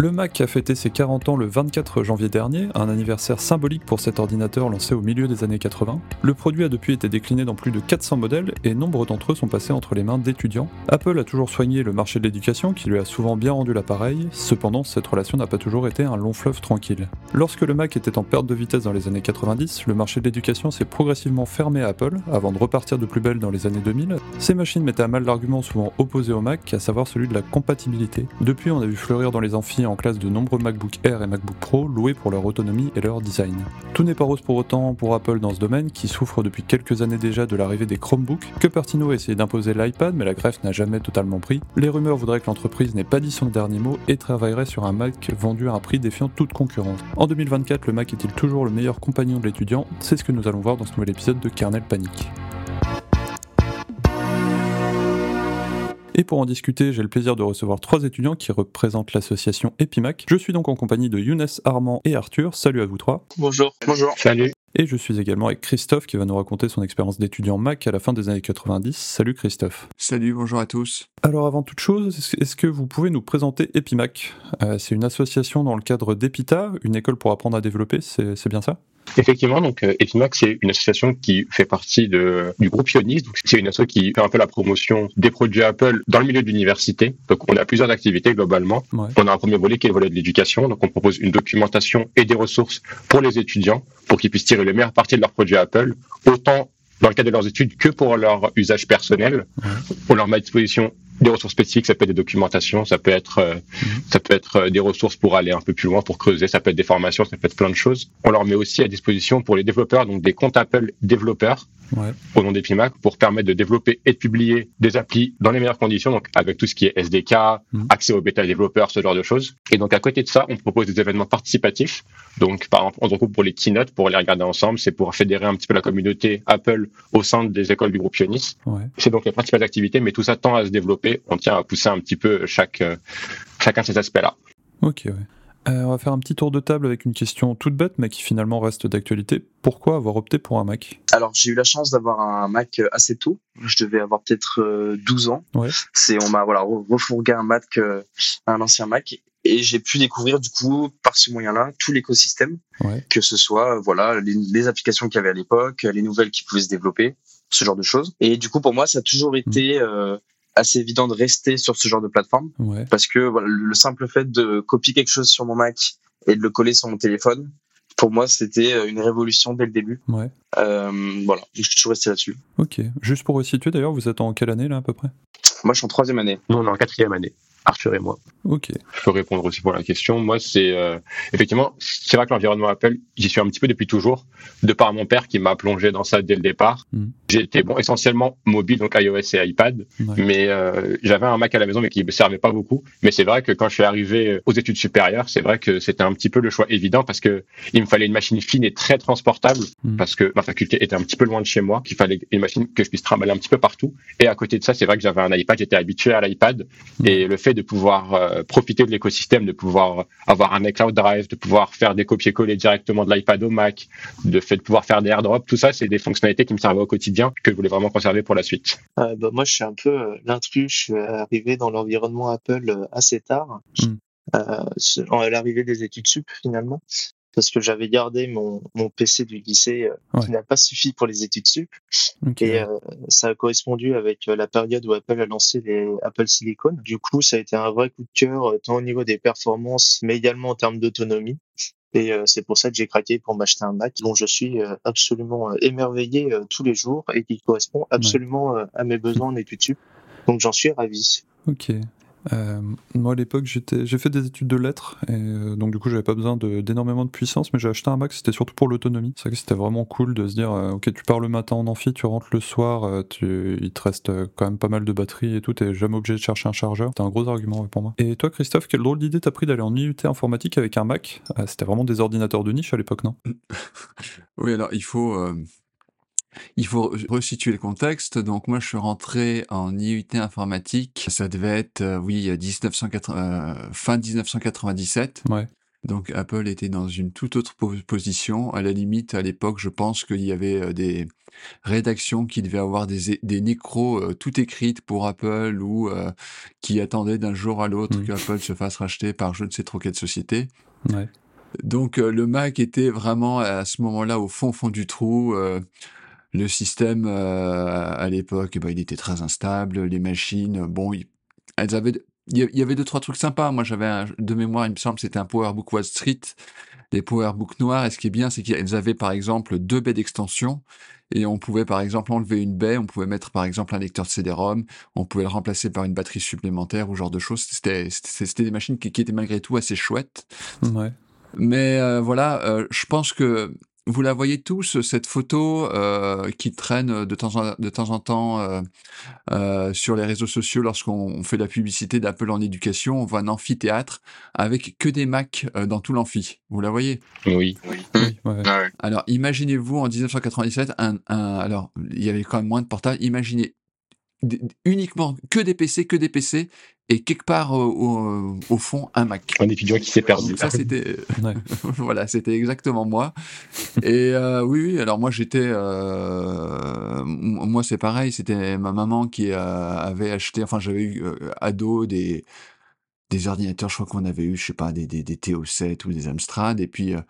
Le Mac a fêté ses 40 ans le 24 janvier dernier, un anniversaire symbolique pour cet ordinateur lancé au milieu des années 80. Le produit a depuis été décliné dans plus de 400 modèles et nombre d'entre eux sont passés entre les mains d'étudiants. Apple a toujours soigné le marché de l'éducation qui lui a souvent bien rendu l'appareil, cependant cette relation n'a pas toujours été un long fleuve tranquille. Lorsque le Mac était en perte de vitesse dans les années 90, le marché de l'éducation s'est progressivement fermé à Apple avant de repartir de plus belle dans les années 2000. Ces machines mettaient à mal l'argument souvent opposé au Mac, à savoir celui de la compatibilité. Depuis, on a vu fleurir dans les amphis en classe de nombreux MacBook Air et MacBook Pro loués pour leur autonomie et leur design. Tout n'est pas rose pour autant pour Apple dans ce domaine qui souffre depuis quelques années déjà de l'arrivée des Chromebooks. Cupertino a essayé d'imposer l'iPad mais la greffe n'a jamais totalement pris. Les rumeurs voudraient que l'entreprise n'ait pas dit son dernier mot et travaillerait sur un Mac vendu à un prix défiant toute concurrence. En 2024, le Mac est-il toujours le meilleur compagnon de l'étudiant? C'est ce que nous allons voir dans ce nouvel épisode de Kernel Panic. Et pour en discuter, j'ai le plaisir de recevoir trois étudiants qui représentent l'association Epimac. Je suis donc en compagnie de Younes, Armand et Arthur. Salut à vous trois. Bonjour. Bonjour. Salut. Et je suis également avec Christophe qui va nous raconter son expérience d'étudiant Mac à la fin des années 90. Salut Christophe. Salut, bonjour à tous. Alors avant toute chose, est-ce que vous pouvez nous présenter Epimac? Euh, C'est une association dans le cadre d'Epita, une école pour apprendre à développer, c'est bien ça? Effectivement, donc euh, Epimac, c'est une association qui fait partie de, du groupe Ionis. Donc c'est une association qui fait un peu la promotion des produits Apple dans le milieu de l'université. Donc on a plusieurs activités globalement. Ouais. On a un premier volet qui est le volet de l'éducation. Donc on propose une documentation et des ressources pour les étudiants pour qu'ils puissent tirer le meilleur parti de leurs produits Apple, autant dans le cadre de leurs études que pour leur usage personnel. Ouais. On leur met à disposition des ressources spécifiques, ça peut être des documentations, ça peut être euh, ça peut être euh, des ressources pour aller un peu plus loin, pour creuser, ça peut être des formations, ça peut être plein de choses. On leur met aussi à disposition pour les développeurs donc des comptes Apple développeurs Ouais. au nom d'Epimac pour permettre de développer et de publier des applis dans les meilleures conditions, donc avec tout ce qui est SDK, Mhm. accès aux bêta développeurs, ce genre de choses. Et donc à côté de ça, on propose des événements participatifs. Donc par exemple, on se retrouve pour les keynotes, pour les regarder ensemble, c'est pour fédérer un petit peu la communauté Apple au sein des écoles du groupe Ionis. Ouais. C'est donc les principales activités, mais tout ça tend à se développer. On tient à pousser un petit peu chaque euh, chacun de ces aspects-là. Ok, ouais. Euh, on va faire un petit tour de table avec une question toute bête, mais qui finalement reste d'actualité. Pourquoi avoir opté pour un Mac? Alors j'ai eu la chance d'avoir un Mac euh, assez tôt. Je devais avoir peut-être euh, 12 ans. Ouais. C'est on m'a voilà re- refourgué un Mac, un ancien Mac, et j'ai pu découvrir du coup par ce moyen-là tout l'écosystème, Ouais. que ce soit voilà les, les applications qu'il y avait à l'époque, les nouvelles qui pouvaient se développer, ce genre de choses. Et du coup pour moi ça a toujours été euh, assez évident de rester sur ce genre de plateforme Ouais. parce que voilà, le simple fait de copier quelque chose sur mon Mac et de le coller sur mon téléphone, pour moi, c'était euh, une révolution dès le début. Ouais. Euh, voilà, je suis toujours resté là-dessus. Ok. Juste pour resituer d'ailleurs, vous êtes en quelle année là à peu près? Moi, je suis en troisième année. Nous, on est en quatrième année, Arthur et moi. Ok. Je peux répondre aussi pour la question. Moi, c'est euh, effectivement, c'est vrai que l'environnement Apple, j'y suis un petit peu depuis toujours, de par mon père qui m'a plongé dans ça dès le départ. J'ai été bon essentiellement mobile, donc iOS et iPad, Ouais. mais euh, j'avais un Mac à la maison mais qui me servait pas beaucoup. Mais c'est vrai que quand je suis arrivé aux études supérieures, c'est vrai que c'était un petit peu le choix évident parce que il me fallait une machine fine et très transportable Mhm. parce que ma faculté était un petit peu loin de chez moi, qu'il fallait une machine que je puisse trimballer un petit peu partout. Et à côté de ça, c'est vrai que j'avais un iPad, j'étais habitué à l'iPad et le fait de pouvoir euh, profiter de l'écosystème, de pouvoir avoir un iCloud Drive, de pouvoir faire des copier-coller directement de l'iPad au Mac, de fait de pouvoir faire des airdrops, tout ça, c'est des fonctionnalités qui me servaient au quotidien que je voulais vraiment conserver pour la suite. Euh, bah, moi, je suis un peu euh, l'intrus. Je suis arrivé dans l'environnement Apple euh, assez tard, Mm. euh, l'arrivée des études sup finalement, parce que j'avais gardé mon, mon PC du lycée euh, Ouais. qui n'a pas suffi pour les études sup, Ok. et euh, ça a correspondu avec euh, la période où Apple a lancé les Apple Silicon. Du coup, ça a été un vrai coup de cœur, euh, tant au niveau des performances, mais également en termes d'autonomie. Et euh, c'est pour ça que j'ai craqué pour m'acheter un Mac dont je suis euh, absolument émerveillé euh, tous les jours et qui correspond absolument euh, à mes besoins en études sup. Donc j'en suis ravi. Ok. Euh, moi à l'époque j'ai fait des études de lettres et euh, donc du coup j'avais pas besoin d'énormément de, puissance mais j'ai acheté un Mac c'était surtout pour l'autonomie. C'est vrai que c'était vraiment cool de se dire euh, ok tu pars le matin en amphi, tu rentres le soir, il te reste quand même pas mal de batterie et tout, t'es jamais obligé de chercher un chargeur. C'était un gros argument pour moi. Et toi Christophe, quelle drôle d'idée t'as pris d'aller en IUT informatique avec un Mac? C'était vraiment des ordinateurs de niche à l'époque non? Oui, alors il faut, il faut resituer le contexte. Donc moi, je suis rentré en IUT informatique. Ça devait être, euh, oui, 1980, euh, fin 1997. Ouais. Donc Apple était dans une toute autre position. À la limite, à l'époque, je pense qu'il y avait euh, des rédactions qui devaient avoir des, des nécros euh, tout écrites pour Apple ou euh, qui attendaient d'un jour à l'autre Mmh. qu'Apple se fasse racheter par je ne sais trop quelle société. Ouais. Donc le Mac était vraiment à ce moment-là au fond fond du trou. Le système à l'époque, ben, il était très instable. Les machines, bon, elles avaient il y avait deux trois trucs sympas. Moi, j'avais un, de mémoire, il me semble, c'était un PowerBook Wall Street, des PowerBook noirs. Et ce qui est bien, c'est qu'elles avaient par exemple deux baies d'extension. Et on pouvait par exemple enlever une baie, on pouvait mettre par exemple un lecteur de CD-ROM, on pouvait le remplacer par une batterie supplémentaire ou genre de choses. C'était c'était des machines qui, qui, étaient malgré tout assez chouettes. Ouais. Mais euh, voilà, euh, je pense que vous la voyez tous, cette photo euh, qui traîne de temps en, de temps, en temps euh, euh, sur les réseaux sociaux lorsqu'on fait la publicité d'Apple en éducation. On voit un amphithéâtre avec que des Macs euh, dans tout l'amphi. Vous la voyez? Oui. Oui. Oui, ouais. Ah ouais. Alors, imaginez-vous en 1997, un, un, alors il y avait quand même moins de portables. Imaginez uniquement que des PC, que des PC, et quelque part au, au, au fond un Mac. Un étudiant qui s'est perdu. Donc ça c'était, Ouais. voilà, c'était exactement moi. Et euh, oui, oui, alors moi j'étais, euh, moi c'est pareil, c'était ma maman qui euh, avait acheté, enfin j'avais eu euh, ado des des ordinateurs, je crois qu'on avait eu, je sais pas, des, des, des TO7 ou des Amstrad, et puis euh,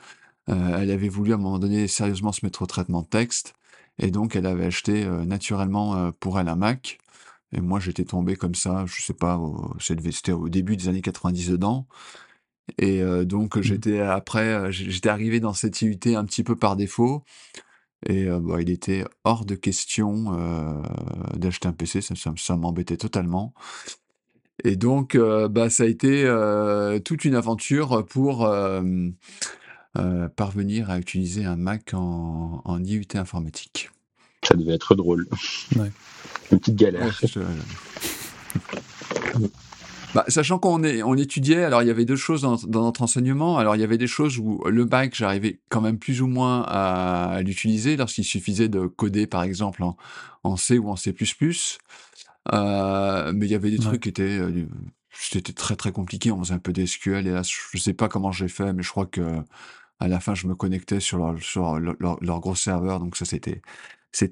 elle avait voulu à un moment donné sérieusement se mettre au traitement de texte, et donc elle avait acheté euh, naturellement euh, pour elle un Mac. Et moi, j'étais tombé comme ça, je sais pas, c'était au début des années 90 dedans. Et euh, donc, Mmh. j'étais après, j'étais arrivé dans cette IUT un petit peu par défaut. Et euh, bah, il était hors de question euh, d'acheter un PC, ça, ça, ça m'embêtait totalement. Et donc, euh, bah, ça a été toute une aventure pour euh, parvenir à utiliser un Mac en, en IUT informatique. Ça devait être drôle. Ouais. Une petite galère. Ouais, je- Bah, sachant qu'on est, on étudiait, alors il y avait deux choses dans, dans notre enseignement. Alors il y avait des choses où le bac, j'arrivais quand même plus ou moins à, à l'utiliser lorsqu'il suffisait de coder, par exemple, en, en C ou en C++. Euh, mais il y avait des Ouais. trucs qui étaient, euh, c'était très très compliqué. On faisait un peu d'SQL et là, je sais pas comment j'ai fait, mais je crois que à la fin, je me connectais sur leur, gros serveur, donc ça c'était,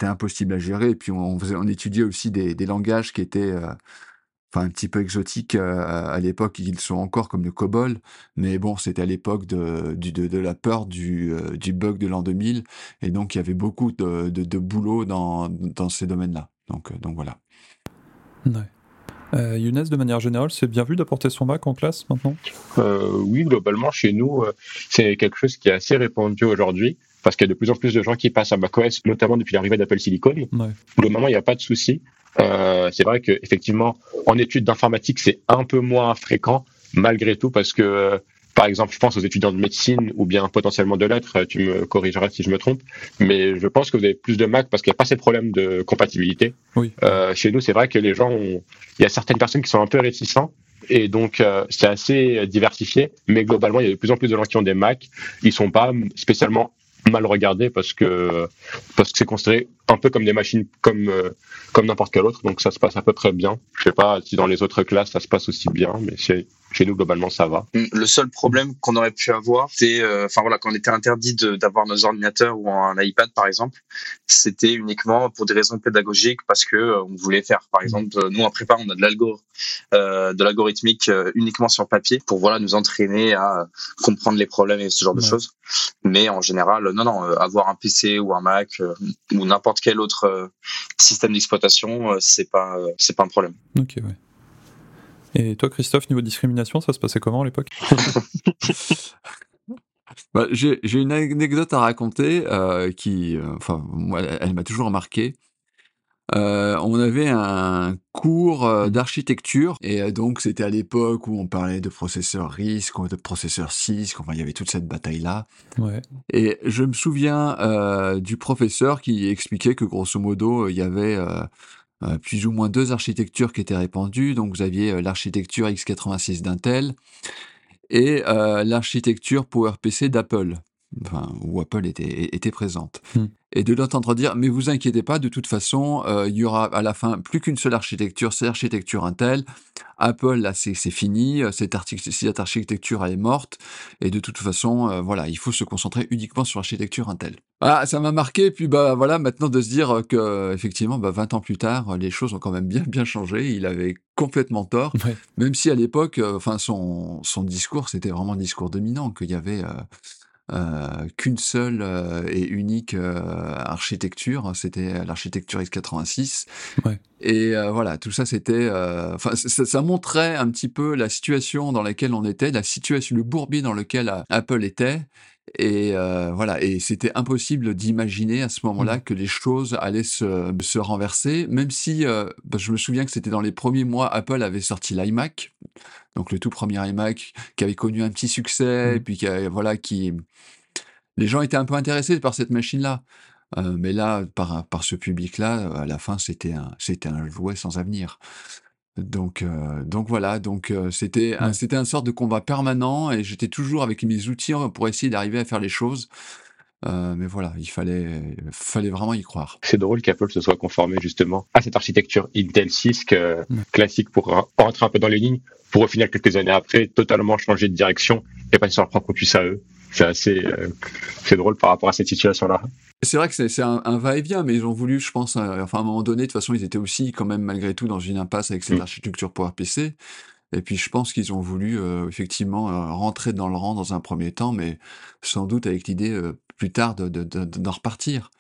impossible à gérer. Et puis on, étudiait aussi des, langages qui étaient euh, enfin un petit peu exotiques euh, à l'époque, ils sont encore comme le COBOL, mais bon, c'était à l'époque de, la peur du, euh, du bug de l'an 2000, et donc il y avait beaucoup de, boulot dans, ces domaines-là. Donc, donc voilà. Ouais. Euh, Younes, de manière générale, c'est bien vu d'apporter son Mac en classe maintenant? Euh, oui, globalement, chez nous, euh, c'est quelque chose qui est assez répandu aujourd'hui, parce qu'il y a de plus en plus de gens qui passent à macOS, notamment depuis l'arrivée d'Apple Silicon. Ouais. Globalement, il n'y a pas de souci. Euh, c'est vrai que effectivement, en études d'informatique, c'est un peu moins fréquent, malgré tout, parce que, euh, par exemple, je pense aux étudiants de médecine ou bien potentiellement de lettres, euh, tu me corrigeras si je me trompe, mais je pense que vous avez plus de Mac parce qu'il n'y a pas ces problèmes de compatibilité. Oui. Euh, chez nous, c'est vrai que les gens ont, il y a certaines personnes qui sont un peu réticents. Et donc, euh, c'est assez diversifié, mais globalement, il y a de plus en plus de gens qui ont des Mac. Ils sont pas spécialement mal regardés parce que parce que c'est considéré un peu comme des machines comme euh, comme n'importe quelle autre. Donc, ça se passe à peu près bien. Je sais pas si dans les autres classes ça se passe aussi bien, mais chez chez nous globalement ça va. Le seul problème qu'on aurait pu avoir, c'est, euh, enfin voilà, quand on était interdit d'avoir nos ordinateurs ou un iPad par exemple, c'était uniquement pour des raisons pédagogiques parce que euh, on voulait faire, par exemple, euh, nous en prépa, on a de l'algo, euh, de l'algorithmique uniquement sur papier pour voilà nous entraîner à comprendre les problèmes et ce genre de choses. Mais en général, non, non, euh, avoir un PC ou un Mac ou n'importe quel autre système d'exploitation, euh, c'est pas, euh, c'est pas un problème. Ok, ouais. Et toi, Christophe, niveau discrimination, ça se passait comment à l'époque Bah, j'ai une anecdote à raconter euh, qui, euh, enfin, moi, elle, elle m'a toujours marqué. Euh, on avait un cours d'architecture et donc c'était à l'époque où on parlait de processeur RISC, de processeur CISC, enfin il y avait toute cette bataille-là. Ouais. Et je me souviens euh, du professeur qui expliquait que grosso modo il y avait plus ou moins deux architectures qui étaient répandues. Donc vous aviez euh, l'architecture x86 d'Intel et euh, l'architecture PowerPC d'Apple. Enfin, où Apple était, était présente. Hmm. Et de l'entendre dire, mais vous inquiétez pas, de toute façon, euh, il y aura à la fin plus qu'une seule architecture, c'est l'architecture Intel. Apple, là, c'est fini, cette, cette, architecture, elle est morte, et de toute façon, euh, voilà, il faut se concentrer uniquement sur l'architecture Intel. Ah, ça m'a marqué, puis bah voilà, maintenant de se dire que effectivement, bah, 20 ans plus tard, les choses ont quand même bien bien changé. Il avait complètement tort, Ouais. même si à l'époque, euh, enfin son son discours, c'était vraiment un discours dominant, qu'il y avait euh, euh, qu'une seule euh, et unique euh, architecture, hein, c'était l'architecture x86. Ouais. Et euh, voilà, tout ça, c'était, euh, enfin, ça, ça montrait un petit peu la situation dans laquelle on était, la situation, le bourbier dans lequel euh, Apple était. Et euh, voilà, et c'était impossible d'imaginer à ce moment-là Mmh. que les choses allaient se, se renverser, même si euh, bah, je me souviens que c'était dans les premiers mois, Apple avait sorti l'iMac, donc le tout premier iMac qui avait connu un petit succès, Mmh. et puis qui, voilà, qui les gens étaient un peu intéressés par cette machine-là. Euh, mais là, par, par ce public-là, à la fin, c'était un, c'était un jouet sans avenir. Donc, euh, donc voilà, donc euh, c'était un, c'était un sorte de combat permanent et j'étais toujours avec mes outils pour essayer d'arriver à faire les choses. Euh, mais voilà, il fallait, fallait vraiment y croire. C'est drôle qu'Apple se soit conformé justement à cette architecture Intel 6 que- Ouais. classique pour rentrer un peu dans les lignes, pour au final quelques années après totalement changer de direction et passer sur leur propre puce à eux. C'est assez, euh, c'est drôle par rapport à cette situation-là. C'est vrai que c'est c'est un, un va-et-vient, mais ils ont voulu, je pense, euh, enfin à un moment donné, de toute façon, ils étaient aussi quand même malgré tout dans une impasse avec cette Mm. architecture PowerPC. Et puis je pense qu'ils ont voulu euh, effectivement euh, rentrer dans le rang dans un premier temps, mais sans doute avec l'idée euh, plus tard de, de, de- d'en repartir.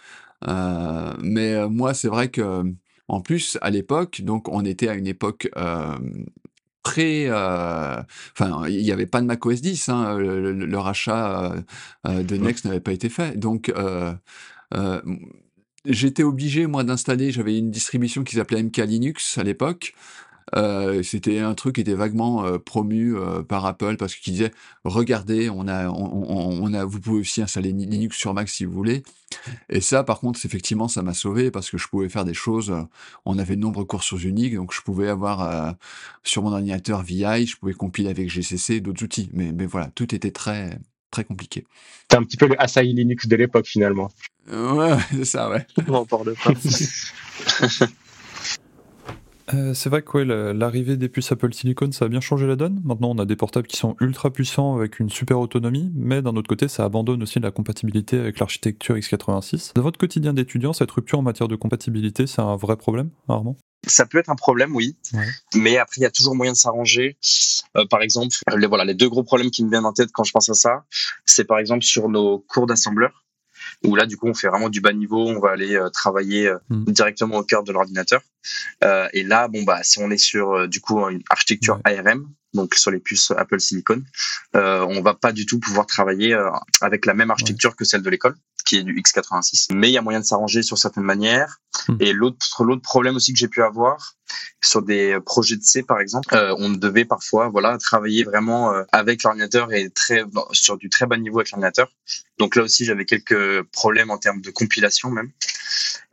Euh, mais euh, moi, c'est vrai que en plus à l'époque, donc on était à une époque euh, très, euh, enfin il n'y avait pas de Mac OS 10, hein, le, le- le rachat euh, de Next n'avait pas été fait, donc euh, euh, j'étais obligé moi d'installer, j'avais une distribution qui s'appelait MK Linux à l'époque. Euh, c'était un truc qui était vaguement euh, promu euh, par Apple parce qu'ils disaient regardez on a on, on- on a vous pouvez aussi installer Linux sur Mac si vous voulez et ça par contre effectivement ça m'a sauvé parce que je pouvais faire des choses euh, on avait de nombreux cours sur Unique donc je pouvais avoir euh, sur mon ordinateur VI je pouvais compiler avec GCC d'autres outils mais mais voilà tout était très très compliqué C'est un petit peu le Asahi Linux de l'époque finalement. Euh, ouais ouais, c'est ça ouais On pas. Euh, c'est vrai que ouais, la- l'arrivée des puces Apple Silicon, ça a bien changé la donne. Maintenant, on a des portables qui sont ultra puissants avec une super autonomie, mais d'un autre côté, ça abandonne aussi la compatibilité avec l'architecture x86. Dans votre quotidien d'étudiant, cette rupture en matière de compatibilité, c'est un vrai problème, Armand Ça peut être un problème, oui. Ouais. Mais après, il y a toujours moyen de s'arranger. Euh, par exemple, les, voilà, les deux gros problèmes qui me viennent en tête quand je pense à ça, c'est par exemple sur nos cours d'assembleur, où là, du coup, on fait vraiment du bas niveau, on va aller euh, travailler euh, Mm. directement au cœur de l'ordinateur. Euh, et là, bon, bah, si on est sur, euh, du coup, une architecture ARM, donc sur les puces Apple Silicon, euh, on va pas du tout pouvoir travailler euh, avec la même architecture que celle de l'école, qui est du x86. Mais il y a moyen de s'arranger sur certaines manières. Mm. Et l'autre, l'autre problème aussi que j'ai pu avoir, sur des projets de C par exemple, euh, on devait parfois voilà travailler vraiment euh, avec l'ordinateur et très sur du très bas niveau avec l'ordinateur. Donc là aussi j'avais quelques problèmes en termes de compilation même.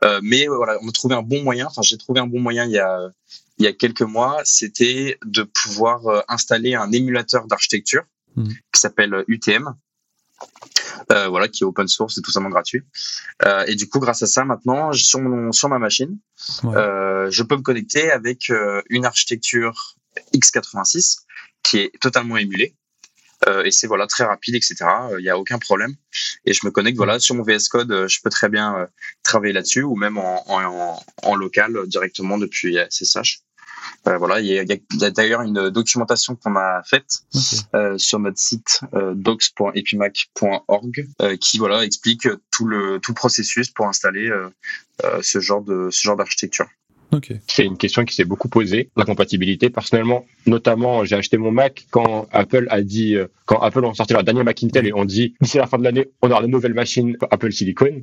Euh, mais voilà, on a trouvé un bon moyen. Enfin j'ai trouvé un bon moyen il y a il y a quelques mois, c'était de pouvoir euh, installer un émulateur d'architecture Mhm. qui s'appelle UTM. Euh, voilà, qui est open source et tout simplement gratuit. Euh, et du coup, grâce à ça, maintenant, sur mon sur ma machine, Ouais. euh, je peux me connecter avec une architecture x86 qui est totalement émulée. Euh, et c'est voilà très rapide, etc. Il n'y a aucun problème. Et je me connecte voilà sur mon VS Code, euh, je peux très bien euh, travailler là-dessus ou même en, en, en local euh, directement depuis SSH. Euh, voilà, il y a, y a- il y a d'ailleurs une documentation qu'on a faite Ok. euh, sur notre site euh, docs.epimac.org euh, qui voilà explique tout le tout le processus pour installer euh, euh, ce genre de ce genre d'architecture. Ok. C'est une question qui s'est beaucoup posée, la compatibilité. Personnellement, notamment, j'ai acheté mon Mac quand Apple a dit, euh, quand Apple ont sorti leur dernier Mac Intel et ont dit, d'ici la fin de l'année, on aura de nouvelles machines Apple Silicon.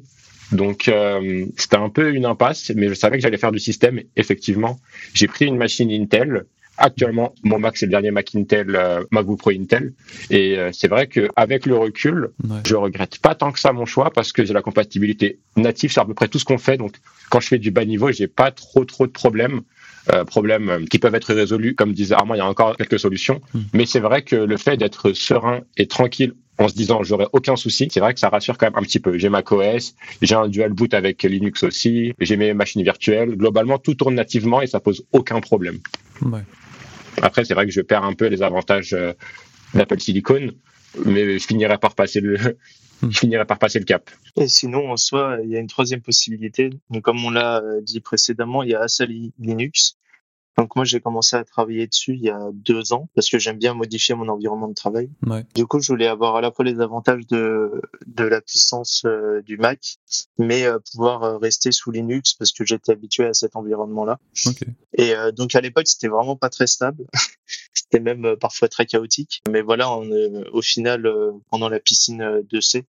Donc, euh, c'était un peu une impasse, mais je savais que j'allais faire du système. Effectivement, j'ai pris une machine Intel. Actuellement, mon Mac, c'est le dernier Mac Intel, euh, MacBook Pro Intel. Et euh, c'est vrai qu'avec le recul, Ouais. je regrette pas tant que ça mon choix parce que j'ai la compatibilité native sur à peu près tout ce qu'on fait. Donc, quand je fais du bas niveau, j'ai pas trop trop de problèmes. euh, problèmes qui peuvent être résolus. Comme disait Armand, il y a encore quelques solutions. Mm. Mais c'est vrai que le fait d'être serein et tranquille en se disant j'aurai aucun souci, c'est vrai que ça rassure quand même un petit peu. J'ai macOS, j'ai un dual boot avec Linux aussi, j'ai mes machines virtuelles. Globalement, tout tourne nativement et ça pose aucun problème. Ouais. Après, c'est vrai que je perds un peu les avantages euh, d'Apple Silicon, mais je finirai par passer le, Hmm. je finirai par passer le cap. Et sinon, en soi, il y a une troisième possibilité. Donc, comme on l'a euh, dit précédemment, il y a Asali Linux. Donc moi, j'ai commencé à travailler dessus il y a deux ans parce que j'aime bien modifier mon environnement de travail. Ouais. Du coup, je voulais avoir à la fois les avantages de, de la puissance euh, du Mac, mais euh, pouvoir euh, rester sous Linux parce que j'étais habitué à cet environnement-là. Ok. Et euh, donc à l'époque, c'était vraiment pas très stable. c'était même euh, parfois très chaotique. Mais voilà, on, euh, au final, euh, pendant la piscine de C,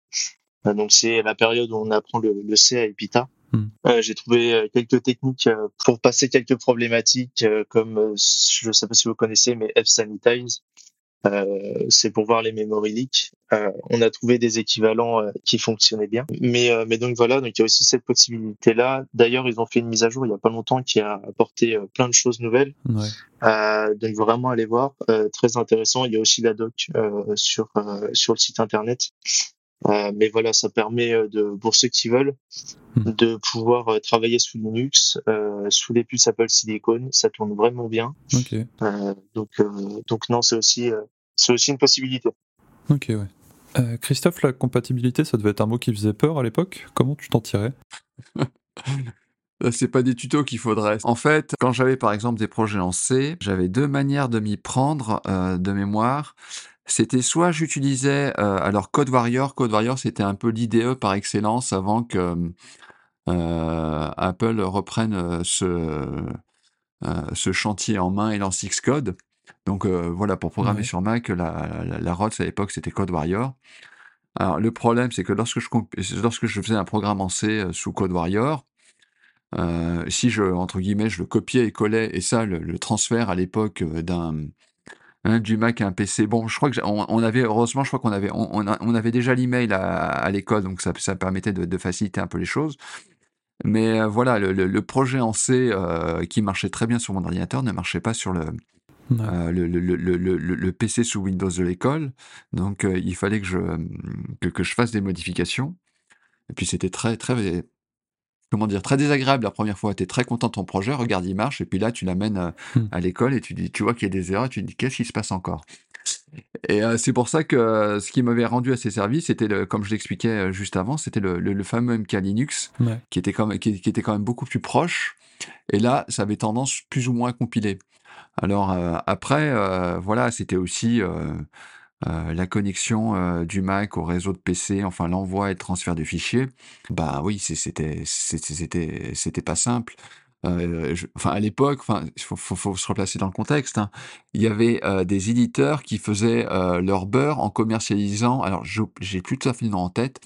donc c'est la période où on apprend le, le C à Epita. Hmm. Euh, j'ai trouvé euh, quelques techniques euh, pour passer quelques problématiques euh, comme je sais pas si vous connaissez mais F-Sanitize euh, c'est pour voir les memory leaks. Euh, on a trouvé des équivalents euh, qui fonctionnaient bien. Mais, euh, mais donc voilà, donc il y a aussi cette possibilité-là. D'ailleurs, ils ont fait une mise à jour il y a pas longtemps qui a apporté plein de choses nouvelles. Ouais. Euh, donc vraiment aller voir, euh, très intéressant. Il y a aussi la doc euh, sur euh, sur le site internet. Euh, mais voilà, ça permet euh, de pour ceux qui veulent Hmm. de pouvoir euh, travailler sous Linux, euh, sous les puces Apple Silicon. Ça tourne vraiment bien. Ok. Euh, donc euh, donc non, c'est aussi euh, c'est aussi une possibilité. Ok, ouais. Euh, Christophe, la compatibilité, ça devait être un mot qui faisait peur à l'époque. Comment tu t'en tirais? C'est pas des tutos qu'il faudrait. En fait, quand j'avais par exemple des projets en C, j'avais deux manières de m'y prendre euh, de mémoire. C'était soit j'utilisais euh, alors Code Warrior. Code Warrior, c'était un peu l'IDE par excellence avant que euh, Apple reprenne euh, ce, euh, ce chantier en main et lance Xcode. Donc euh, voilà, pour programmer Ouais. sur Mac, la, la, à l'époque, c'était Code Warrior. Alors le problème, c'est que lorsque je, lorsque je faisais un programme en C sous Code Warrior, euh, si je, entre guillemets, je le copiais et collais, et ça, le, le transfert à l'époque d'un hein, du Mac à un PC. Bon, je crois que on, on avait, heureusement, je crois qu'on avait, on, on a- on avait déjà l'email à, à l'école, donc ça, ça permettait de, de faciliter un peu les choses. Mais euh, voilà, le, le- le projet en C euh, qui marchait très bien sur mon ordinateur ne marchait pas sur le, euh, le, le, PC sous Windows de l'école. Donc il fallait que je, que, que je fasse des modifications. Et puis c'était très, très, comment dire, très désagréable la première fois. Tu es très content de ton projet, regarde, il marche, et puis là, tu l'amènes euh, Hmm. à l'école et tu, dis, tu vois qu'il y a des erreurs, et tu dis, qu'est-ce qui se passe encore? Et euh, c'est pour ça que euh, ce qui m'avait rendu à ces services, c'était, le, comme je l'expliquais euh, juste avant, c'était le, le, le fameux MK Linux, Ouais. qui était, quand même, qui, qui était quand même beaucoup plus proche. Et là, ça avait tendance plus ou moins à compiler. Alors euh, après, euh, voilà, c'était aussi euh, la connexion euh, du Mac au réseau de PC, enfin l'envoi et le transfert de fichiers. Bah oui, c'était pas simple. Euh, enfin à l'époque, enfin faut, se replacer dans le contexte. hein. Il y avait des éditeurs qui faisaient leur beurre en commercialisant. Alors j'ai plus tout à fait en tête.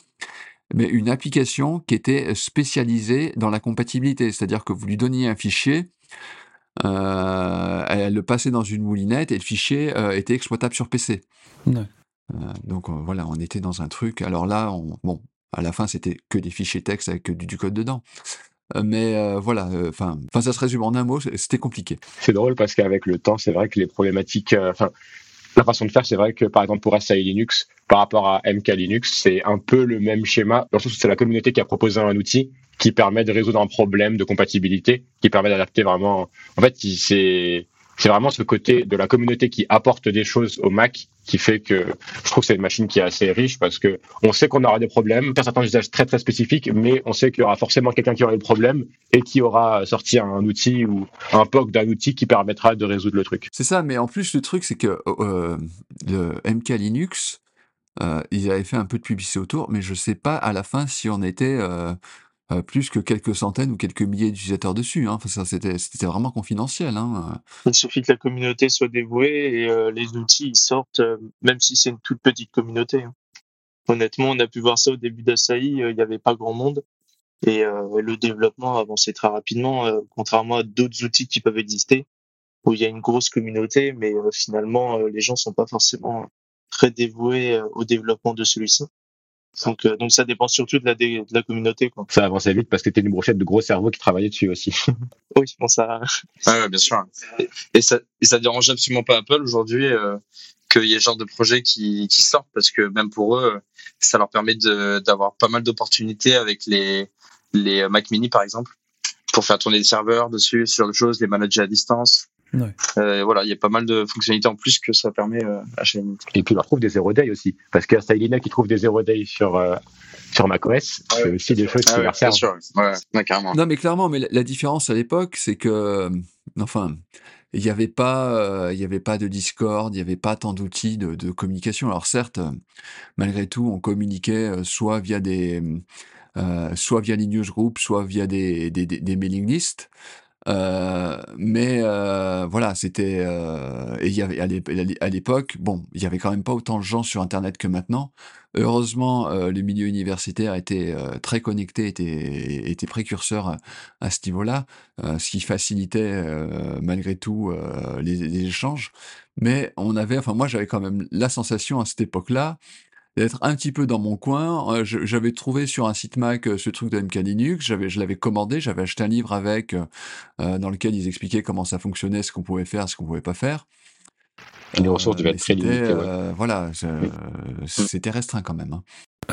Mais une application qui était spécialisée dans la compatibilité, c'est-à-dire que vous lui donniez un fichier, elle le passait dans une moulinette et le fichier euh, était exploitable sur PC. Ouais. Euh, donc euh, voilà, on était dans un truc. Alors là, on, bon, à la fin, c'était que des fichiers texte avec du, du code dedans. Euh, mais euh, voilà, enfin, enfin, ça se résume en un mot, c'était compliqué. C'est drôle parce qu'avec le temps, c'est vrai que les problématiques, euh, la façon de faire, c'est vrai que par exemple pour SAI Linux, par rapport à MK Linux, c'est un peu le même schéma, dans le sens où c'est la communauté qui a proposé un outil qui permet de résoudre un problème de compatibilité, qui permet d'adapter vraiment. En fait, c'est c'est vraiment ce côté de la communauté qui apporte des choses au Mac qui fait que je trouve que c'est une machine qui est assez riche parce que on sait qu'on aura des problèmes, faire certains usages très très spécifiques, mais on sait qu'il y aura forcément quelqu'un qui aura le problème et qui aura sorti un outil ou un POC d'un outil qui permettra de résoudre le truc. C'est ça, mais en plus, le truc, c'est que euh, le MK Linux, euh, ils avaient fait un peu de publicité autour, mais je sais pas à la fin si on était euh, euh, plus que quelques centaines ou quelques milliers d'utilisateurs dessus. Hein. Enfin, c'était, vraiment confidentiel. Hein. Il suffit que la communauté soit dévouée et euh, les outils ils sortent, euh, même si c'est une toute petite communauté. hein. Honnêtement, on a pu voir ça au début d'Asahi, euh, il n'y avait pas grand monde. Et le développement avançait très rapidement, contrairement à d'autres outils qui peuvent exister, où il y a une grosse communauté, mais finalement, les gens sont pas forcément très dévoués au développement de celui-ci. Donc, euh, donc ça dépend surtout de la, de la communauté. Quoi. Ça avançait vite parce que c'était une brochette de gros cerveaux qui travaillaient dessus aussi. oui, bon, ça. Ouais, bien sûr. Et, ça, et ça dérange absolument pas Apple aujourd'hui euh, qu'il y ait ce genre de projet qui, qui sortent parce que même pour eux, ça leur permet d'avoir pas mal d'opportunités avec les, les Mac Mini par exemple pour faire tourner des serveurs dessus, ce genre de choses, les manager à distance. Ouais. Euh, voilà, il y a pas mal de fonctionnalités en plus que ça permet euh, à Xiaomi. Et puis on retrouve des zero day aussi, parce qu'il y a Stylina qui trouve des zero day sur euh, sur macOS, ah c'est aussi des choses qui ah leur servent. Sûr. Ouais, ouais, carrément. Non, mais clairement, mais la, différence à l'époque, c'est que, euh, enfin, il n'y avait pas, euh, il y avait pas de Discord, il n'y avait pas tant d'outils de, de, communication. Alors certes, malgré tout, on communiquait soit via des, soit via les newsgroups, soit via des, des, des, des mailing lists. Euh, mais euh, voilà, c'était euh, et il y avait à l'époque, bon, il y avait quand même pas autant de gens sur Internet que maintenant. Heureusement, euh, le milieu universitaire était euh, très connecté, était, était précurseur à, ce niveau-là, ce qui facilitait malgré tout les, les, échanges. Mais on avait, enfin moi j'avais quand même la sensation à cette époque-là d'être un petit peu dans mon coin. Euh, j'avais trouvé sur un site Mac euh, ce truc de MK Linux, j'avais, je l'avais commandé, j'avais acheté un livre avec, euh, dans lequel ils expliquaient comment ça fonctionnait, ce qu'on pouvait faire, ce qu'on pouvait pas faire. Les ressources devaient être très limitées. Voilà, c'était restreint quand même. Hein.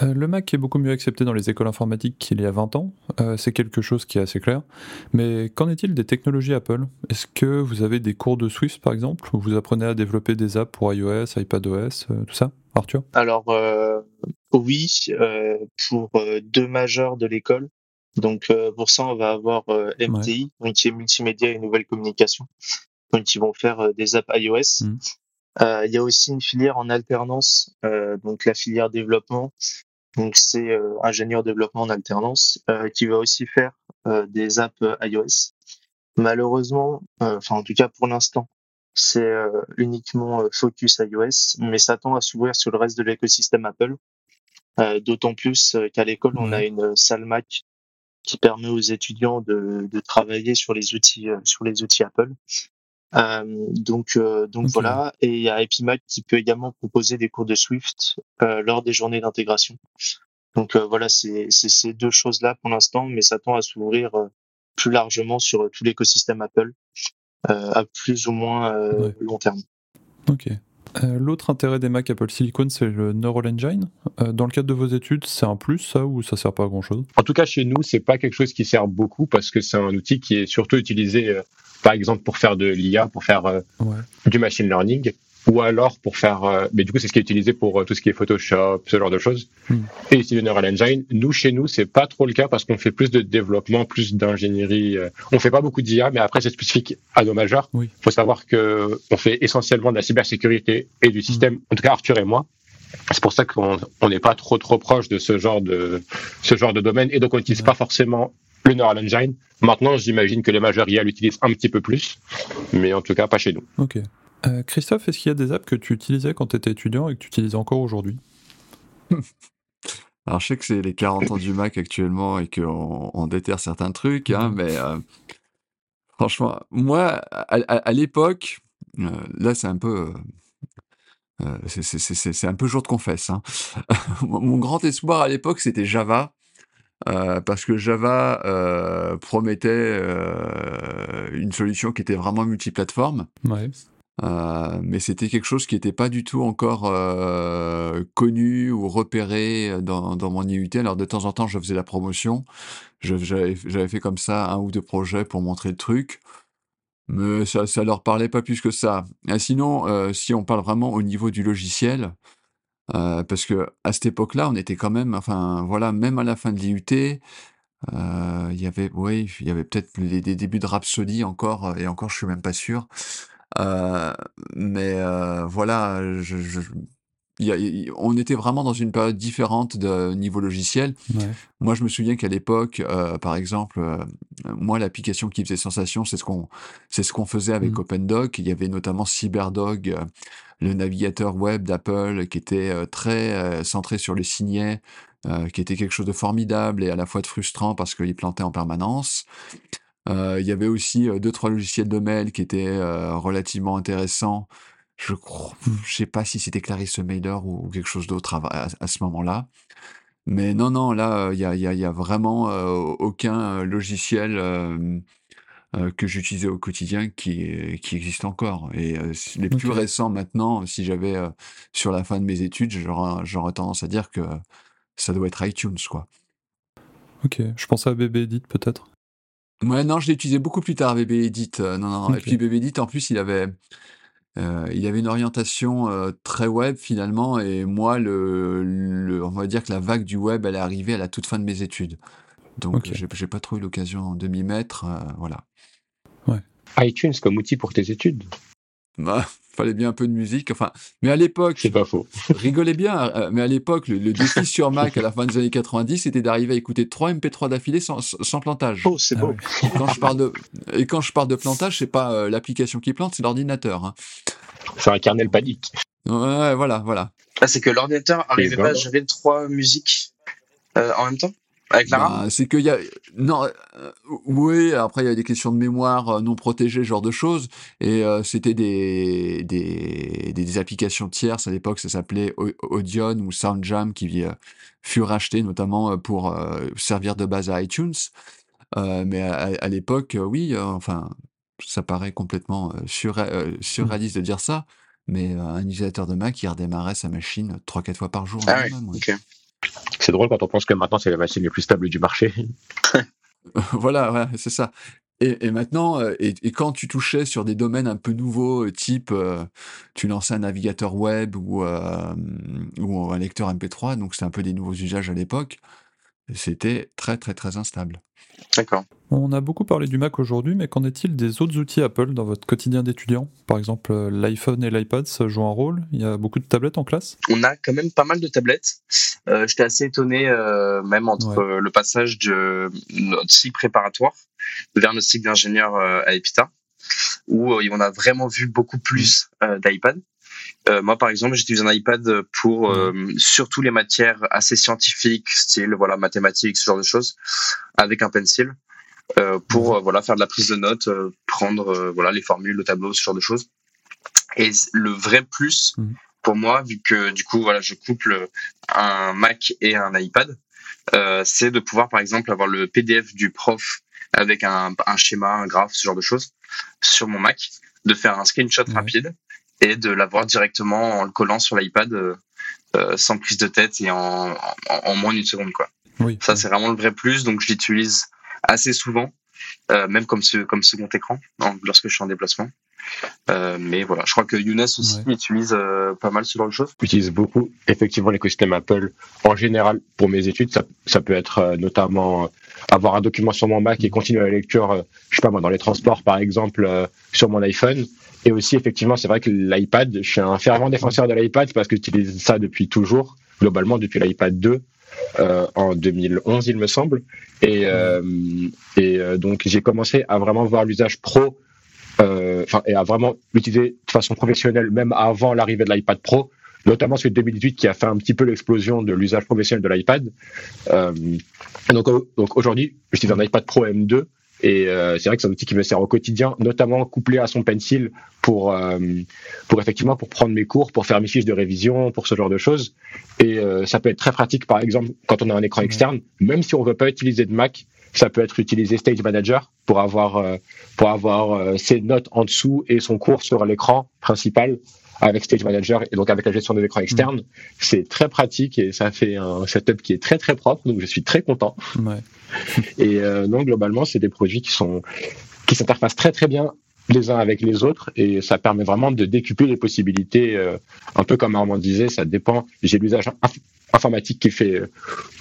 Le Mac est beaucoup mieux accepté dans les écoles informatiques qu'il y a 20 ans, c'est quelque chose qui est assez clair. Mais qu'en est-il des technologies Apple? Est-ce que vous avez des cours de Swift par exemple, où vous apprenez à développer des apps pour iOS, iPadOS, tout ça? Arthur? Alors euh, oui, euh, pour euh, deux majeurs de l'école. Donc pour ça, on va avoir MTI, donc qui est multimédia et nouvelles communications. Donc ils vont faire des apps iOS. Mmh. Il y a aussi une filière en alternance, donc la filière développement. Donc c'est ingénieur développement en alternance qui va aussi faire des apps iOS. Malheureusement, enfin en tout cas pour l'instant, c'est euh, uniquement euh, focus iOS, mais ça tend à s'ouvrir sur le reste de l'écosystème Apple. Euh, d'autant plus qu'à l'école, on a une salle Mac qui permet aux étudiants de, de travailler sur les outils sur les outils Apple. Euh, donc donc voilà, et il y a Epimac qui peut également proposer des cours de Swift lors des journées d'intégration. Donc voilà, c'est ces deux choses là pour l'instant, mais ça tend à s'ouvrir plus largement sur tout l'écosystème Apple. Euh, à plus ou moins euh, long terme. Ok. Euh, l'autre intérêt des Mac Apple Silicon, c'est le Neural Engine. dans le cadre de vos études, c'est un plus, ça, ou ça sert pas à grand chose En tout cas, chez nous, c'est pas quelque chose qui sert beaucoup parce que c'est un outil qui est surtout utilisé, par exemple, pour faire de l'IA, pour faire du machine learning ou alors pour faire, euh, mais du coup c'est ce qui est utilisé pour euh, tout ce qui est Photoshop, ce genre de choses. Hmm. Et ici le Neural Engine, nous chez nous c'est pas trop le cas parce qu'on fait plus de développement, plus d'ingénierie. Euh, on fait pas beaucoup d'IA, mais après c'est spécifique à nos majeurs. Il faut savoir que on fait essentiellement de la cybersécurité et du système. En tout cas Arthur et moi. C'est pour ça qu'on n'est pas trop trop proche de ce genre de ce genre de domaine et donc on n'utilise pas forcément le Neural Engine. Maintenant, j'imagine que les majeurs IA l'utilisent un petit peu plus, mais en tout cas pas chez nous. Ok. Euh, Christophe, est-ce qu'il y a des apps que tu utilisais quand tu étais étudiant et que tu utilises encore aujourd'hui? Alors, je sais que c'est les 40 ans du Mac actuellement et qu'on on déterre certains trucs, hein, mhm. mais euh, franchement, moi, à, l'époque, euh, là, c'est un peu. c'est un peu jour de confesse. Hein. Mon grand espoir à l'époque, c'était Java. parce que Java promettait une solution qui était vraiment multiplateforme. Ouais. Euh, mais c'était quelque chose qui n'était pas du tout encore euh, connu ou repéré dans, dans mon IUT. Alors de temps en temps, je faisais la promotion. J'avais fait comme ça un ou deux projets pour montrer le truc. Mais ça, ça leur parlait pas plus que ça. Sinon, euh, si on parle vraiment au niveau du logiciel, euh, parce que à cette époque-là, on était quand même, enfin voilà, même à la fin de l'IUT, euh, il y avait, oui, avait peut-être les, débuts de Rhapsody encore, et encore, je suis même pas sûr. Euh, mais euh, voilà, je, je, y a, y, on était vraiment dans une période différente de niveau logiciel. Ouais. Moi, je me souviens qu'à l'époque, euh, par exemple, euh, moi, l'application qui faisait sensation, c'est ce qu'on, c'est ce qu'on faisait avec mmh. OpenDoc. Il y avait notamment CyberDog, euh, le navigateur web d'Apple, qui était très centré sur le signet, qui était quelque chose de formidable et à la fois de frustrant parce qu'il plantait en permanence. Euh, il y avait aussi deux trois logiciels de mail qui étaient relativement intéressants. Je je sais pas si c'était Clarisse Mailer ou, quelque chose d'autre à, à, ce moment-là. Mais non, non, là, il y a, y, a, vraiment aucun logiciel que j'utilisais au quotidien qui, qui existe encore. Et les plus récents maintenant, si j'avais sur la fin de mes études, j'aurais tendance à dire que ça doit être iTunes, quoi. Ok, je pensais à BB Edit peut-être. Ouais, non, je l'ai utilisé beaucoup plus tard, BB Edit. non, non. Et puis BB Edit, en plus, il avait, euh, il avait une orientation euh, très web finalement, et moi, le, le, on va dire que la vague du web, elle est arrivée à la toute fin de mes études. Donc, j'ai, j'ai pas trop eu l'occasion de m'y mettre, euh, voilà. Ouais. iTunes comme outil pour tes études. Bah, fallait bien un peu de musique. Enfin, mais à l'époque, c'est pas faux. rigolez bien. Mais à l'époque, le, défi sur Mac à la fin des années 90, c'était d'arriver à écouter 3 MP3 d'affilée sans, sans, plantage. Oh, c'est beau. Ah quand je parle de et quand je parle de plantage, c'est pas l'application qui plante, c'est l'ordinateur. Hein. C'est un kernel panique. Ouais, voilà, voilà. Ah, c'est que l'ordinateur arrivait pas à gérer trois musiques euh, en même temps? Avec la bah, C'est qu'il y a non, euh, oui. Après, il y a des questions de mémoire euh, non protégées, genre de choses. Et c'était des, des, des applications tierces à l'époque. Ça s'appelait Audion ou SoundJam qui furent rachetés notamment pour servir de base à iTunes. mais à, à l'époque, oui. enfin, ça paraît complètement mmh. surréaliste de dire ça, mais un utilisateur de Mac, il redémarrait sa machine 3-4 fois par jour. Ah oui, C'est drôle quand on pense que maintenant, c'est la machine les plus stable du marché. voilà, c'est ça. Et, maintenant, et, quand tu touchais sur des domaines un peu nouveaux, type tu lançais un navigateur web ou, ou un lecteur MP3, donc c'était un peu des nouveaux usages à l'époque, c'était très très très instable. D'accord. On a beaucoup parlé du Mac aujourd'hui, mais qu'en est-il des autres outils Apple dans votre quotidien d'étudiant? Par exemple, euh, l'iPhone et l'iPad jouent un rôle? Il y a beaucoup de tablettes en classe? On a quand même pas mal de tablettes. Euh, J'étais assez étonné, euh, même entre le passage de notre cycle préparatoire vers notre cycle d'ingénieur euh, à EPITA, où on a vraiment vu beaucoup plus d'iPad. Euh, moi, par exemple, j'utilise un iPad pour euh, surtout les matières assez scientifiques, style voilà mathématiques, ce genre de choses, avec un pencil euh, pour voilà faire de la prise de notes, prendre voilà les formules, le tableau, ce genre de choses. Et le vrai plus pour moi, vu que du coup voilà, je couple un Mac et un iPad, c'est de pouvoir par exemple avoir le PDF du prof avec un, un schéma, un graphe, ce genre de choses sur mon Mac, de faire un screenshot rapide et de l'avoir directement en le collant sur l'iPad euh, euh, sans prise de tête et en, en, moins d'une seconde quoi. Oui, ça c'est vraiment le vrai plus donc je l'utilise assez souvent euh, même comme ce, comme second écran lorsque je suis en déplacement. Euh, mais voilà, je crois que Younes aussi utilise euh, pas mal ce genre de choses. J'utilise beaucoup effectivement l'écosystème Apple en général pour mes études. Ça, ça peut être euh, notamment avoir un document sur mon Mac et continuer la lecture, je sais pas moi, dans les transports par exemple, sur mon iPhone. Et aussi effectivement, c'est vrai que l'iPad, je suis un fervent défenseur de l'iPad parce que j'utilise ça depuis toujours, globalement depuis l'iPad 2. Euh, en 2011, il me semble. Et, euh, euh, donc, j'ai commencé à vraiment voir l'usage pro enfin et à vraiment l'utiliser de façon professionnelle, même avant l'arrivée de l'iPad Pro, notamment celui de 2018 qui a fait un petit peu l'explosion de l'usage professionnel de l'iPad. donc, donc aujourd'hui, j'utilise un iPad Pro M2 et euh, c'est vrai que c'est un outil qui me sert au quotidien, notamment couplé à son pencil pour euh, pour effectivement pour prendre mes cours, pour faire mes fiches de révision, pour ce genre de choses. Et euh, ça peut être très pratique, par exemple, quand on a un écran externe, même si on veut pas utiliser de Mac, ça peut être utilisé Stage Manager pour avoir pour avoir ses notes en dessous et son cours sur l'écran principal avec Stage Manager et donc avec la gestion des écrans externes. C'est très pratique et ça fait un setup qui est très très propre, donc je suis très content. Ouais. et euh, donc globalement, c'est des produits qui sont qui s'interfacent très très bien les uns avec les autres et ça permet vraiment de décupler les possibilités. Euh, un peu comme Armand disait, ça dépend. J'ai l'usage informatique qui fait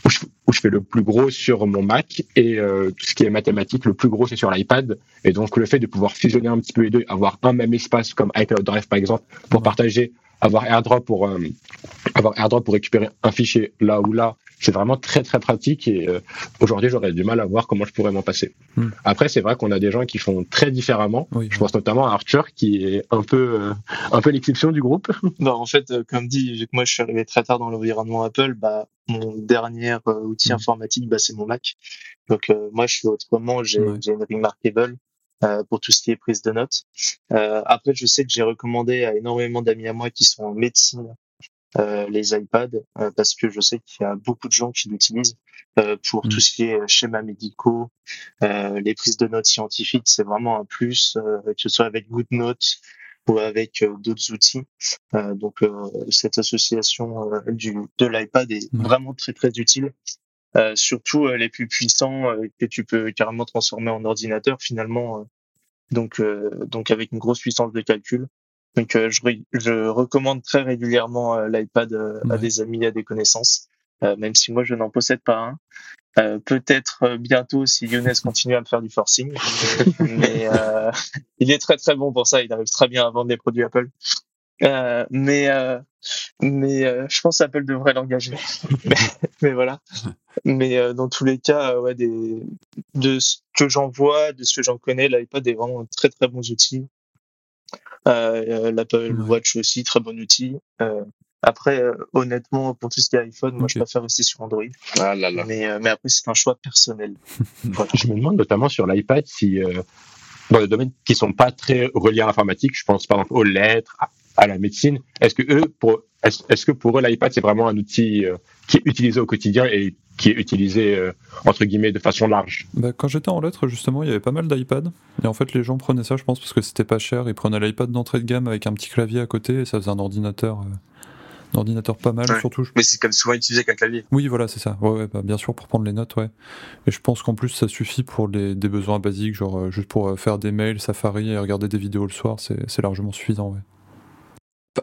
où je, où je, fais le plus gros sur mon Mac et euh, tout ce qui est mathématique, le plus gros c'est sur l'iPad. Et donc le fait de pouvoir fusionner un petit peu les deux, avoir un même espace comme iCloud Drive par exemple pour partager, avoir AirDrop pour euh, avoir AirDrop pour récupérer un fichier là ou là c'est vraiment très très pratique et euh, aujourd'hui j'aurais du mal à voir comment je pourrais m'en passer. Hmm. Après c'est vrai qu'on a des gens qui font très différemment. je pense notamment à Arthur qui est un peu euh, un peu l'exception du groupe. Non en fait euh, comme dit vu que moi je suis arrivé très tard dans l'environnement Apple, bah mon dernier outil hmm. informatique bah c'est mon Mac. Donc moi je suis autrement j'ai une Remarkable pour tout ce qui est prise de notes. après, je sais que j'ai recommandé à énormément d'amis à moi qui sont en médecine euh, les iPads euh, parce que je sais qu'il y a beaucoup de gens qui l'utilisent euh, pour Mm. tout ce qui est schémas médicaux, euh, les prises de notes scientifiques, c'est vraiment un plus, euh, que ce soit avec GoodNotes ou avec euh, d'autres outils. Euh, donc euh, cette association euh, du, de l'iPad est vraiment très très utile. Euh, surtout euh, les plus puissants euh, que tu peux carrément transformer en ordinateur finalement. euh, donc euh, donc avec une grosse puissance de calcul. Donc euh, je, je recommande très régulièrement euh, l'iPad euh, à des amis, à des connaissances, euh, même si moi je n'en possède pas un. Euh, Peut-être euh, bientôt si Younes continue à me faire du forcing, mais euh, il est très très bon pour ça. Il arrive très bien à vendre des produits Apple. Euh, mais euh, mais euh, je pense Apple devrait l'engager. mais, mais voilà. Mais euh, dans tous les cas, euh, ouais, des, de ce que j'en vois, de ce que j'en connais, l'iPad est vraiment un très très bon outil. L'Apple. Watch aussi, très bon outil. Euh, après, euh, honnêtement, pour tout ce qui est iPhone, moi je préfère rester sur Android. Ah là là. Mais, euh, mais après, c'est un choix personnel. Voilà. Je me demande notamment sur l'iPad si, euh, dans les domaines qui sont pas très reliés à l'informatique, je pense par exemple aux lettres, à, la médecine, est-ce que eux, pour, est-ce, est-ce que pour eux l'iPad c'est vraiment un outil euh, qui est utilisé au quotidien et qui est utilisé euh, entre guillemets de façon large? Bah, quand j'étais en lettres, justement, il y avait pas mal d'iPad. Et en fait, les gens prenaient ça, je pense, parce que c'était pas cher. Ils prenaient l'iPad d'entrée de gamme avec un petit clavier à côté et ça faisait un ordinateur, euh, un ordinateur pas mal, Ouais. surtout. je- Mais c'est comme souvent utilisé avec un clavier. Oui, voilà, c'est ça. Ouais, ouais, bah, bien sûr, pour prendre les notes, ouais. Et je pense qu'en plus, ça suffit pour les, des besoins basiques, genre euh, juste pour euh, faire des mails, Safari et regarder des vidéos le soir, c'est c'est largement suffisant, ouais.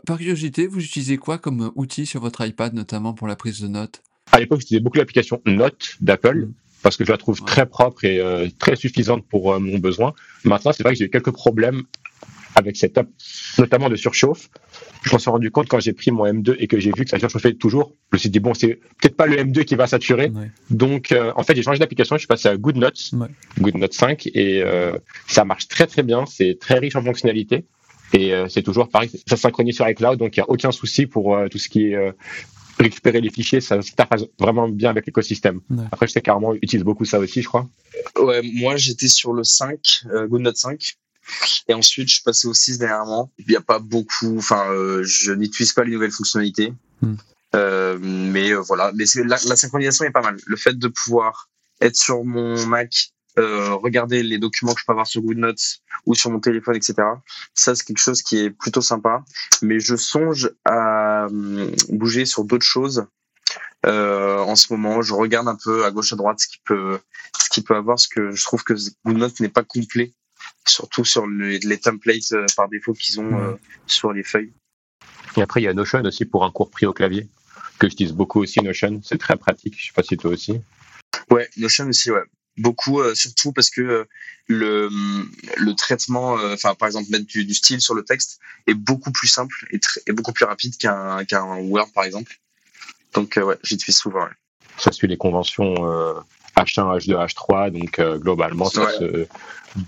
Par, curiosité, vous utilisez quoi comme outil sur votre iPad, notamment pour la prise de notes? À l'époque, j'utilisais beaucoup l'application Note d'Apple Mm. parce que je la trouve Ouais. très propre et euh, très suffisante pour euh, mon besoin. Maintenant, c'est vrai que j'ai eu quelques problèmes avec cette app, notamment de surchauffe. Je m'en suis rendu compte quand j'ai pris mon M2 et que j'ai vu que ça surchauffait toujours. Je me suis dit, bon, c'est peut-être pas le M2 qui va saturer. Ouais. Donc, euh, en fait, j'ai changé d'application. Je suis passé à GoodNotes, Ouais. GoodNotes 5, et euh, ça marche très très bien. C'est très riche en fonctionnalités. Et euh, c'est toujours pareil, ça synchronise sur iCloud, donc il n'y a aucun souci pour euh, tout ce qui est euh, récupérer les fichiers. Ça s'interface vraiment bien avec l'écosystème. Ouais. Après, je sais qu'Armand utilise beaucoup ça aussi, je crois. Ouais, moi j'étais sur le 5, euh, GoodNote 5. Et ensuite, je suis passé au 6 dernièrement. Il n'y a pas beaucoup, enfin, euh, je n'utilise pas les nouvelles fonctionnalités. Hmm. Euh, mais euh, voilà, mais c'est la, la synchronisation est pas mal. Le fait de pouvoir être sur mon Mac, euh, regarder les documents que je peux avoir sur GoodNotes ou sur mon téléphone, etc. Ça, c'est quelque chose qui est plutôt sympa. Mais je songe à hum, bouger sur d'autres choses. Euh, en ce moment, je regarde un peu à gauche à droite ce qui peut, ce qui peut avoir, parce que je trouve que GoodNotes n'est pas complet, surtout sur les, les templates euh, par défaut qu'ils ont euh, sur les feuilles. Et après, il y a Notion aussi pour un cours pris au clavier, que j'utilise beaucoup aussi, Notion. C'est très pratique. Je sais pas si toi aussi. Ouais, Notion aussi, ouais. Beaucoup, euh, surtout parce que euh, le, le traitement, euh, enfin par exemple mettre du, du style sur le texte est beaucoup plus simple et, beaucoup plus rapide qu'un qu'un Word par exemple. Donc euh, ouais, j'utilise souvent. ouais. Ça suit les conventions euh, H1, H2, H3. Donc, euh, globalement, ça Ouais. se-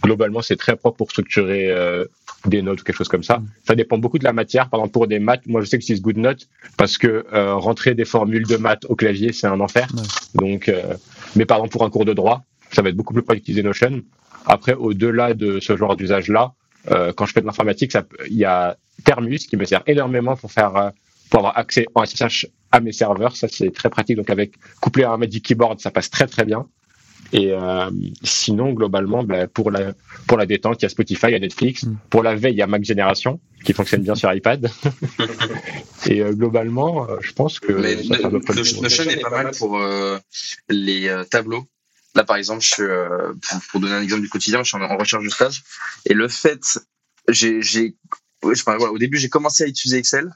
globalement, c'est très propre pour structurer euh, des notes ou quelque chose comme ça. Mm. Ça dépend beaucoup de la matière. Par exemple, pour des maths, moi, je sais que j'utilise GoodNote parce que euh, rentrer des formules de maths au clavier, c'est un enfer. Ouais. Donc, euh, mais par exemple, pour un cours de droit, ça va être beaucoup plus pratique d'utiliser Notion. Après, au-delà de ce genre d'usage-là, euh, quand je fais de l'informatique, il y a Thermus qui me sert énormément pour faire euh, pour avoir accès en SSH à mes serveurs. Ça, c'est très pratique. Donc, avec couplé à un Magic Keyboard, ça passe très très bien. Et euh, sinon, globalement, ben, pour la pour la détente, il y a Spotify, il y a Netflix. Mm. Pour la veille, il y a Mac Generation qui fonctionne bien sur iPad. Et euh, globalement, euh, je pense que Mais ça Notion est pas mal pour euh, les euh, tableaux. Là, par exemple, je euh, pour, pour donner un exemple du quotidien, je suis en, recherche de stage. Et le fait, j'ai, j'ai, voilà, au début, j'ai commencé à utiliser Excel.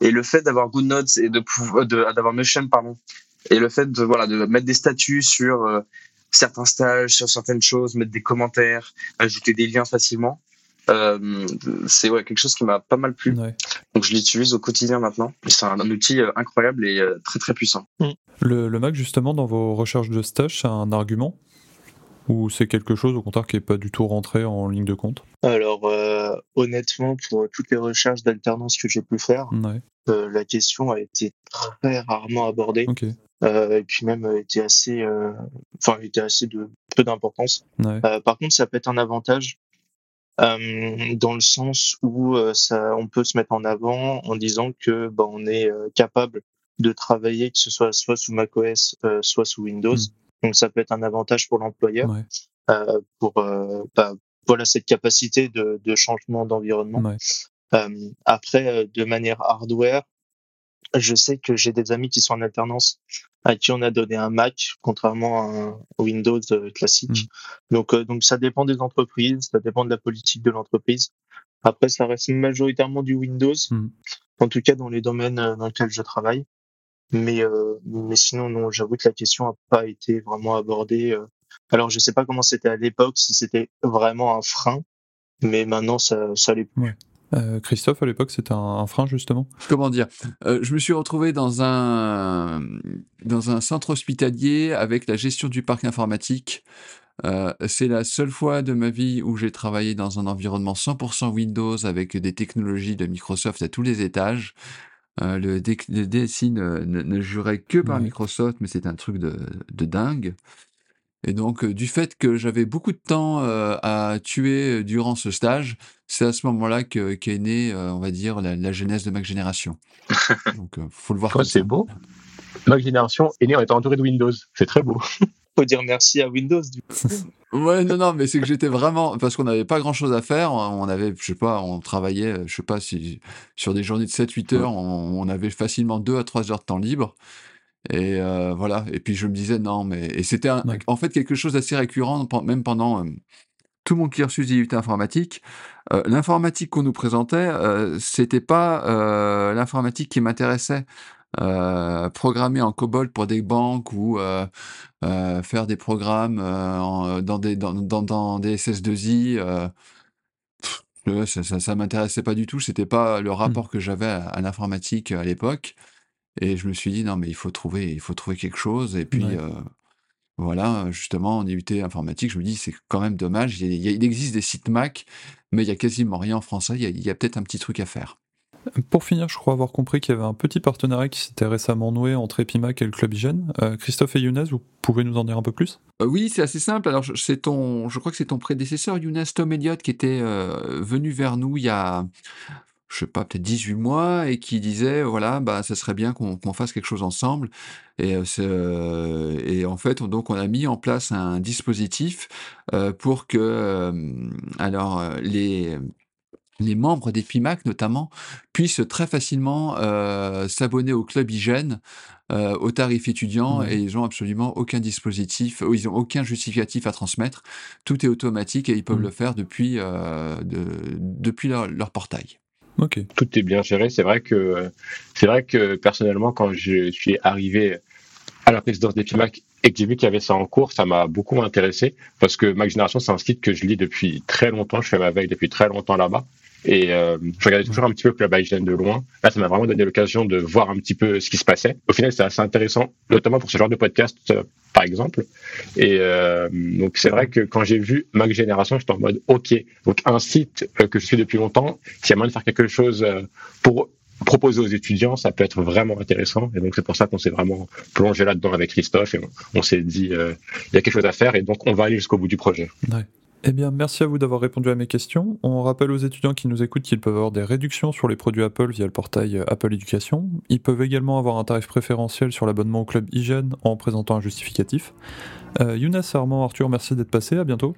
Et le fait d'avoir GoodNotes et de pouvoir, de, d'avoir Notion, pardon, et le fait de, voilà, de mettre des statuts sur euh, certains stages, sur certaines choses, mettre des commentaires, ajouter des liens facilement, euh, c'est ouais, quelque chose qui m'a pas mal plu. Ouais. Donc je l'utilise au quotidien maintenant. C'est un, un outil euh, incroyable et euh, très très puissant. Le, le Mac, justement, dans vos recherches de stage, c'est un argument? Ou c'est quelque chose, au contraire, qui n'est pas du tout rentré en ligne de compte? Alors, euh, honnêtement, pour toutes les recherches d'alternance que j'ai pu faire, Ouais, euh, la question a été très rarement abordée. ok. euh, et puis même euh, était assez, euh, enfin, était assez de peu d'importance. Ouais. Euh, par contre, ça peut être un avantage euh, dans le sens où euh, ça, on peut se mettre en avant en disant que bah, on est euh, capable de travailler, que ce soit soit sous macOS, euh, soit sous Windows. Mm. Donc ça peut être un avantage pour l'employeur, Ouais. euh, pour bah, voilà cette capacité de, de changement d'environnement. Ouais. Euh, après, de manière hardware, je sais que j'ai des amis qui sont en alternance à qui on a donné un Mac, contrairement à un Windows euh, classique. Donc, euh, donc ça dépend des entreprises, ça dépend de la politique de l'entreprise. Après, ça reste majoritairement du Windows, Mm. en tout cas dans les domaines euh, dans lesquels je travaille. Mais, euh, mais sinon, non, j'avoue que la question n'a pas été vraiment abordée. euh. Alors, je sais pas comment c'était à l'époque, si c'était vraiment un frein, mais maintenant, ça, ça l'est plus. Euh, Christophe, à l'époque, c'était un, un frein, justement? Comment dire? Euh, Je me suis retrouvé dans un, dans un centre hospitalier avec la gestion du parc informatique. Euh, c'est la seule fois de ma vie où j'ai travaillé dans un environnement 100% Windows avec des technologies de Microsoft à tous les étages. Le, DSI ne, ne, ne jurait que par. Microsoft, mais c'est un truc de, de dingue. Et donc, du fait que j'avais beaucoup de temps euh, à tuer durant ce stage, c'est à ce moment-là que qu'est née, euh, on va dire, la, la genèse de Mac Génération. Donc, euh, faut le voir c'est beau. Ma génération est née en étant entourée de Windows. C'est très beau. Faut dire merci à Windows. Du coup. Ouais, non, non, mais c'est que j'étais vraiment parce qu'on n'avait pas grand-chose à faire. On avait, je sais pas, on travaillait, je sais pas si sur des journées de 7-8 heures, on, on avait facilement 2 à 3 heures de temps libre. Et euh, voilà. Et puis je me disais non, mais et c'était Ouais. en fait quelque chose d'assez récurrent, même pendant euh, tout mon cursus d'IUT informatique. Euh, l'informatique qu'on nous présentait, c'était pas l'informatique qui m'intéressait. Programmer en COBOL pour des banques ou faire des programmes en- dans, des, dans, dans, dans des SS2I, euh, pff, ouais, ça, ça, ça m'intéressait pas du tout. C'était pas le rapport que j'avais à, à l'informatique à l'époque. Et je me suis dit, non, mais il faut trouver, il faut trouver quelque chose. Et puis, Ouais. euh, voilà, justement, en IUT informatique, je me dis, c'est quand même dommage. Il, y a- existe des sites Mac, mais il y a quasiment rien en français. Il y a, peut-être un petit truc à faire. Pour finir, je crois avoir compris qu'il y avait un petit partenariat qui s'était récemment noué entre Epimac et le Club Hygiène. Euh, Christophe et Younes, vous pouvez nous en dire un peu plus? Euh, oui, c'est assez simple. Alors, je- c'est ton, je crois que c'est ton prédécesseur, Younes Tom Elliott, qui était euh, venu vers nous il y a, je sais pas, peut-être 18 mois, et qui disait, voilà, bah, ça serait bien qu'on qu'on fasse quelque chose ensemble. Et, euh, c'est, euh, et en fait, on- donc, on a mis en place un dispositif euh, pour que, euh, alors, euh, les les membres des PIMAC notamment puissent très facilement euh, s'abonner au club hygiène euh, au tarif étudiant Ouais. et ils ont absolument aucun dispositif, ou ils ont aucun justificatif à transmettre. Tout est automatique et ils peuvent Mm. le faire depuis, euh, de- depuis leur, leur portail. Ok. Tout est bien géré. C'est vrai que, c'est vrai que personnellement, quand je suis arrivé à la présidence d'Epimac et que j'ai vu qu'il y avait ça en cours, ça m'a beaucoup intéressé parce que Mac Génération, c'est un site que je lis depuis très longtemps. Je fais ma veille depuis très longtemps là-bas. Et euh, je regardais toujours un petit peu Club Hygiene de loin. Là, ça m'a vraiment donné l'occasion de voir un petit peu ce qui se passait. Au final, c'est assez intéressant, notamment pour ce genre de podcast, euh, par exemple. Et euh, donc, c'est vrai que quand j'ai vu Mac Génération, j'étais en mode, OK, donc un site euh, que je suis depuis longtemps, s'il y a moyen de faire quelque chose euh, pour proposer aux étudiants, ça peut être vraiment intéressant. Et donc, c'est pour ça qu'on s'est vraiment plongé là-dedans avec Christophe et on, on s'est dit, il y a quelque chose à faire et donc on va aller jusqu'au bout du projet. Ouais. Eh bien, merci à vous d'avoir répondu à mes questions. On rappelle aux étudiants qui nous écoutent qu'ils peuvent avoir des réductions sur les produits Apple via le portail euh, Apple Éducation. Ils peuvent également avoir un tarif préférentiel sur l'abonnement au club Hygiène en présentant un justificatif. Euh, Younes, Armand, Arthur, merci d'être passés. À bientôt.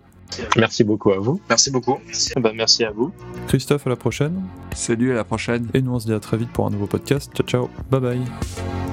Merci beaucoup à vous. Merci beaucoup. Bah, merci à vous. Christophe, à la prochaine. Salut, à la prochaine. Et nous, on se dit à très vite pour un nouveau podcast. Ciao, ciao. Bye bye.